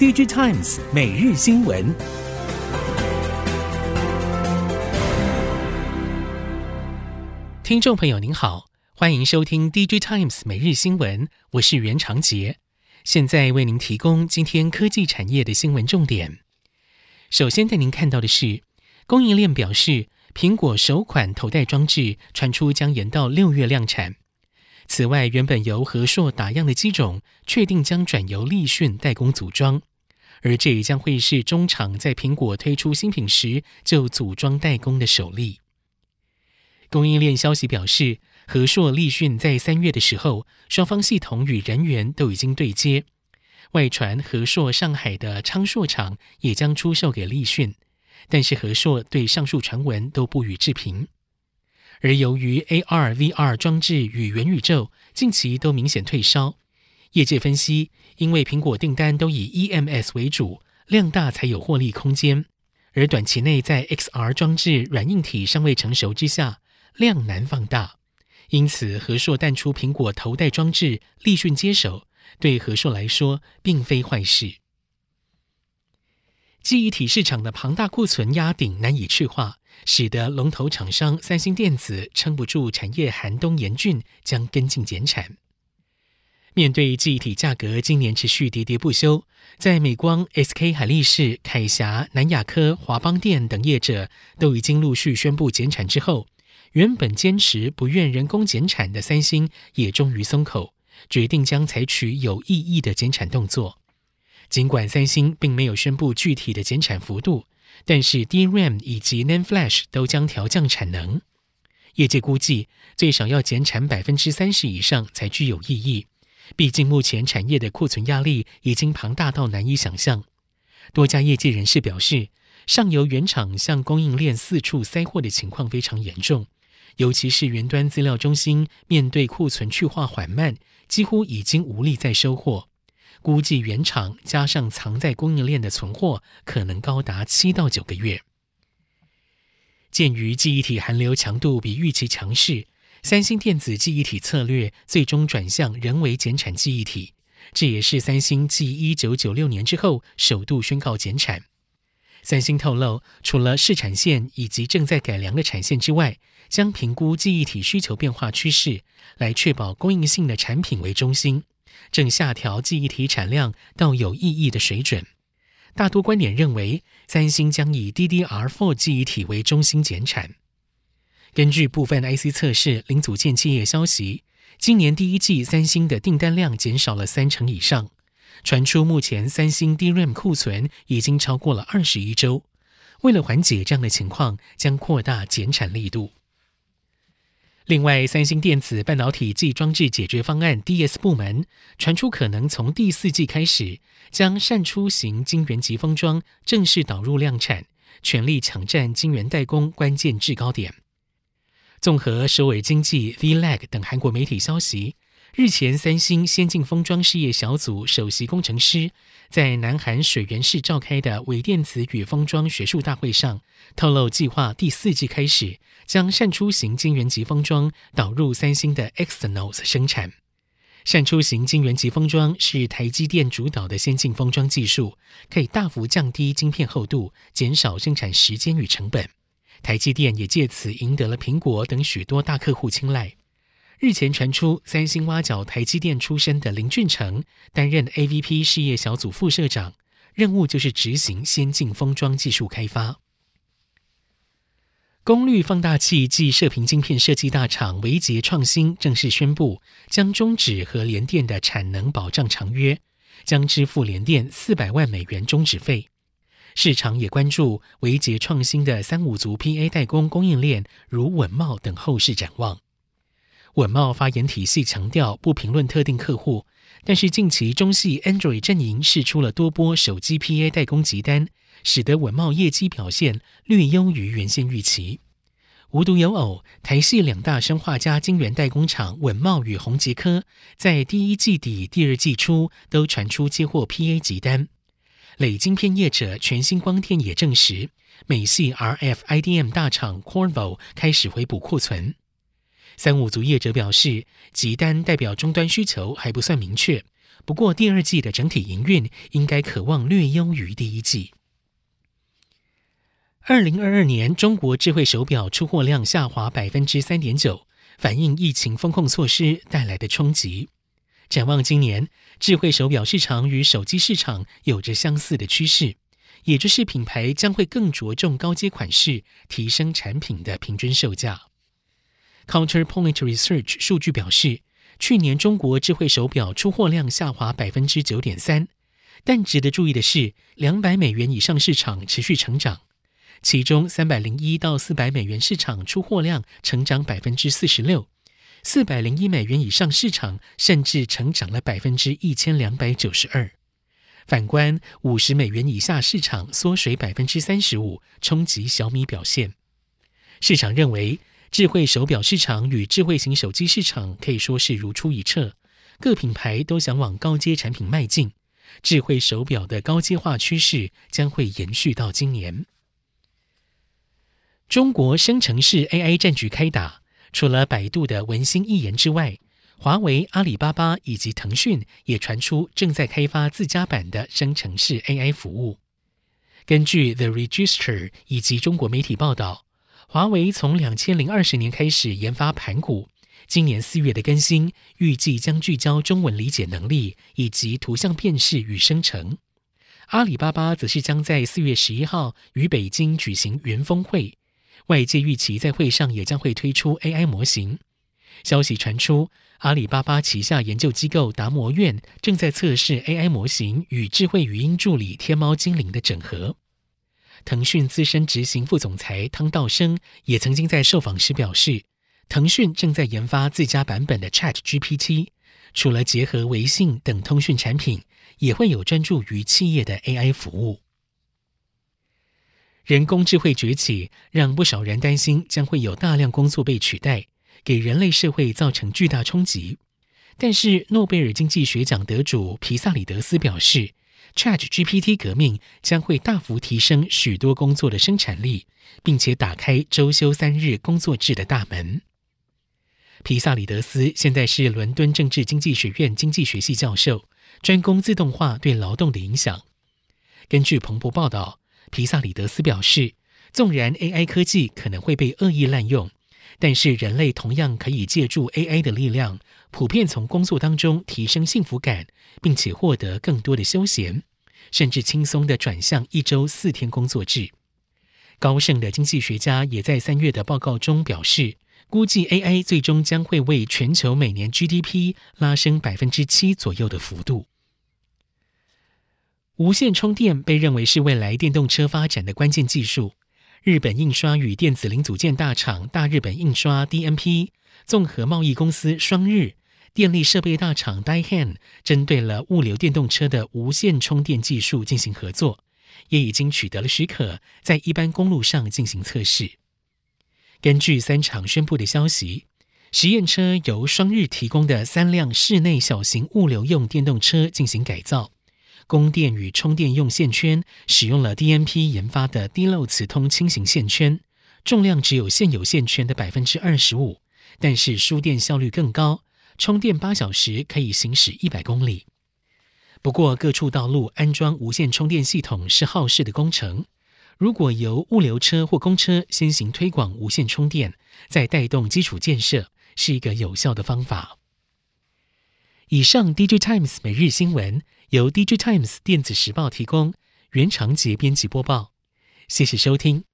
DigiTimes 每日新闻，听众朋友您好，欢迎收听 DigiTimes 每日新闻，我是袁长杰，现在为您提供今天科技产业的新闻重点。首先带您看到的是，供应链表示，苹果首款头戴装置传出将延到六月量产。此外，原本由和硕打样的机种，确定将转由立讯代工组装，而这也将会是中厂在苹果推出新品时就组装代工的首例。供应链消息表示，和硕立讯在三月的时候，双方系统与人员都已经对接。外传和硕上海的昌硕厂也将出售给立讯，但是和硕对上述传闻都不予置评。而由于 AR、VR 装置与元宇宙近期都明显退烧，业界分析，因为苹果订单都以 EMS 为主，量大才有获利空间，而短期内在 XR 装置软硬体尚未成熟之下，量难放大，因此和硕淡出苹果头戴装置，立讯接手，对和硕来说并非坏事。记忆体市场的庞大库存压顶难以去化。使得龙头厂商三星电子撑不住产业寒冬严峻，将跟进减产。面对记忆体价格今年持续跌跌不休，在美光、SK 海力士、凯霞、南亚科、华邦电等业者都已经陆续宣布减产之后，原本坚持不愿人工减产的三星也终于松口，决定将采取有意义的减产动作。尽管三星并没有宣布具体的减产幅度。但是 DRAM 以及 NAND Flash 都将调降产能，业界估计最少要减产百分之三十以上才具有意义。毕竟目前产业的库存压力已经庞大到难以想象。多家业界人士表示，上游原厂向供应链四处塞货的情况非常严重，尤其是云端资料中心面对库存去化缓慢，几乎已经无力再收货。估计原厂加上藏在供应链的存货，可能高达七到九个月。鉴于记忆体寒流强度比预期强势，三星电子记忆体策略最终转向人为减产记忆体，这也是三星继一九九六年之后首度宣告减产。三星透露，除了试产线以及正在改良的产线之外，将评估记忆体需求变化趋势，来确保供应性的产品为中心。正下调记忆体产量到有意义的水准，大多观点认为，三星将以 DDR4 记忆体为中心减产。根据部分 IC 测试零组件企业消息，今年第一季三星的订单量减少了三成以上，传出目前三星 DRAM 库存已经超过了二十一周。为了缓解这样的情况，将扩大减产力度。另外，三星电子半导体暨装置解决方案 DS 部门传出，可能从第四季开始将扇出型晶圆级封装正式导入量产，全力抢占晶圆代工关键制高点。综合首尔经济、VLAG 等韩国媒体消息，日前三星先进封装事业小组首席工程师在南韩水原市召开的微电子与封装学术大会上透露，计划第四季开始。将扇出型晶圆级封装导入三星的 Exynos 生产。扇出型晶圆级封装是台积电主导的先进封装技术，可以大幅降低晶片厚度，减少生产时间与成本。台积电也借此赢得了苹果等许多大客户青睐。日前传出，三星挖角台积电出身的林俊成担任 AVP 事业小组副社长，任务就是执行先进封装技术开发。功率放大器暨射频晶片设计大厂维杰创新正式宣布，将终止和联电的产能保障长约，将支付联电四百万美元终止费。市场也关注维捷创新的三五族 PA 代工供应链，如稳懋等后市展望。稳懋发言体系强调不评论特定客户，但是近期中系 Android 阵营释出了多波手机 PA 代工急单。使得稳懋业绩表现略优于原先预期。无独有偶，台系两大生化加晶圆代工厂稳懋与宏捷科，在第一季底、第二季初都传出接获 PA 急单。磊晶片业者全新光电也证实，美系 RF IDM 大厂 Corvo 开始回补库存。三五族业者表示，集单代表终端需求还不算明确。不过第二季的整体营运应该可望略优于第一季。二零二二年中国智慧手表出货量下滑百分之三点九，反映疫情封控措施带来的冲击。展望今年，智慧手表市场与手机市场有着相似的趋势，也就是品牌将会更着重高阶款式，提升产品的平均售价。Counterpoint Research 数据表示，去年中国智慧手表出货量下滑百分之九点三，但值得注意的是，两百美元以上市场持续成长。其中，三百零一到四百美元市场出货量成长百分之四十六，四百零一美元以上市场甚至成长了百分之一千两百九十二。反观五十美元以下市场缩水百分之三十五，冲击小米表现。市场认为，智慧手表市场与智慧型手机市场可以说是如出一辙，各品牌都想往高阶产品迈进，智慧手表的高阶化趋势将会延续到今年。中国生成式 AI 战局开打，除了百度的文心一言之外，华为、阿里巴巴以及腾讯也传出正在开发自家版的生成式 AI 服务。根据 The Register 以及中国媒体报道，华为从两千零二十年开始研发盘古，今年四月的更新预计将聚焦中文理解能力以及图像辨识与生成。阿里巴巴则是将在四月十一号于北京举行云峰会。外界预期在会上也将会推出 AI 模型。消息传出，阿里巴巴旗下研究机构达摩院正在测试 AI 模型与智慧语音助理天猫精灵的整合。腾讯资深执行副总裁汤道生也曾经在受访时表示，腾讯正在研发自家版本的 ChatGPT，除了结合微信等通讯产品，也会有专注于企业的 AI 服务。人工智慧崛起，让不少人担心将会有大量工作被取代，给人类社会造成巨大冲击。但是，诺贝尔经济学奖得主皮萨里德斯表示，ChatGPT 革命将会大幅提升许多工作的生产力，并且打开周休三日工作制的大门。皮萨里德斯现在是伦敦政治经济学院经济学系教授，专攻自动化对劳动的影响。根据彭博报道。皮萨里德斯表示，纵然 AI 科技可能会被恶意滥用，但是人类同样可以借助 AI 的力量，普遍从工作当中提升幸福感，并且获得更多的休闲，甚至轻松地转向一周四天工作制。高盛的经济学家也在三月的报告中表示，估计 AI 最终将会为全球每年 GDP 拉升百分之七左右的幅度。无线充电被认为是未来电动车发展的关键技术。日本印刷与电子零组件大厂大日本印刷 （DMP）、综合贸易公司双日、电力设备大厂 Daihan 针对了物流电动车的无线充电技术进行合作，也已经取得了许可，在一般公路上进行测试。根据三厂宣布的消息，实验车由双日提供的三辆室内小型物流用电动车进行改造。供电与充电用线圈使用了 DMP 研发的低漏磁通轻型线圈，重量只有现有线圈的百分之二十五，但是输电效率更高，充电八小时可以行驶一百公里。不过，各处道路安装无线充电系统是耗时的工程，如果由物流车或公车先行推广无线充电，再带动基础建设，是一个有效的方法。以上 D J Times 每日新闻。由 D J Times 电子时报提供，原长杰编辑播报，谢谢收听。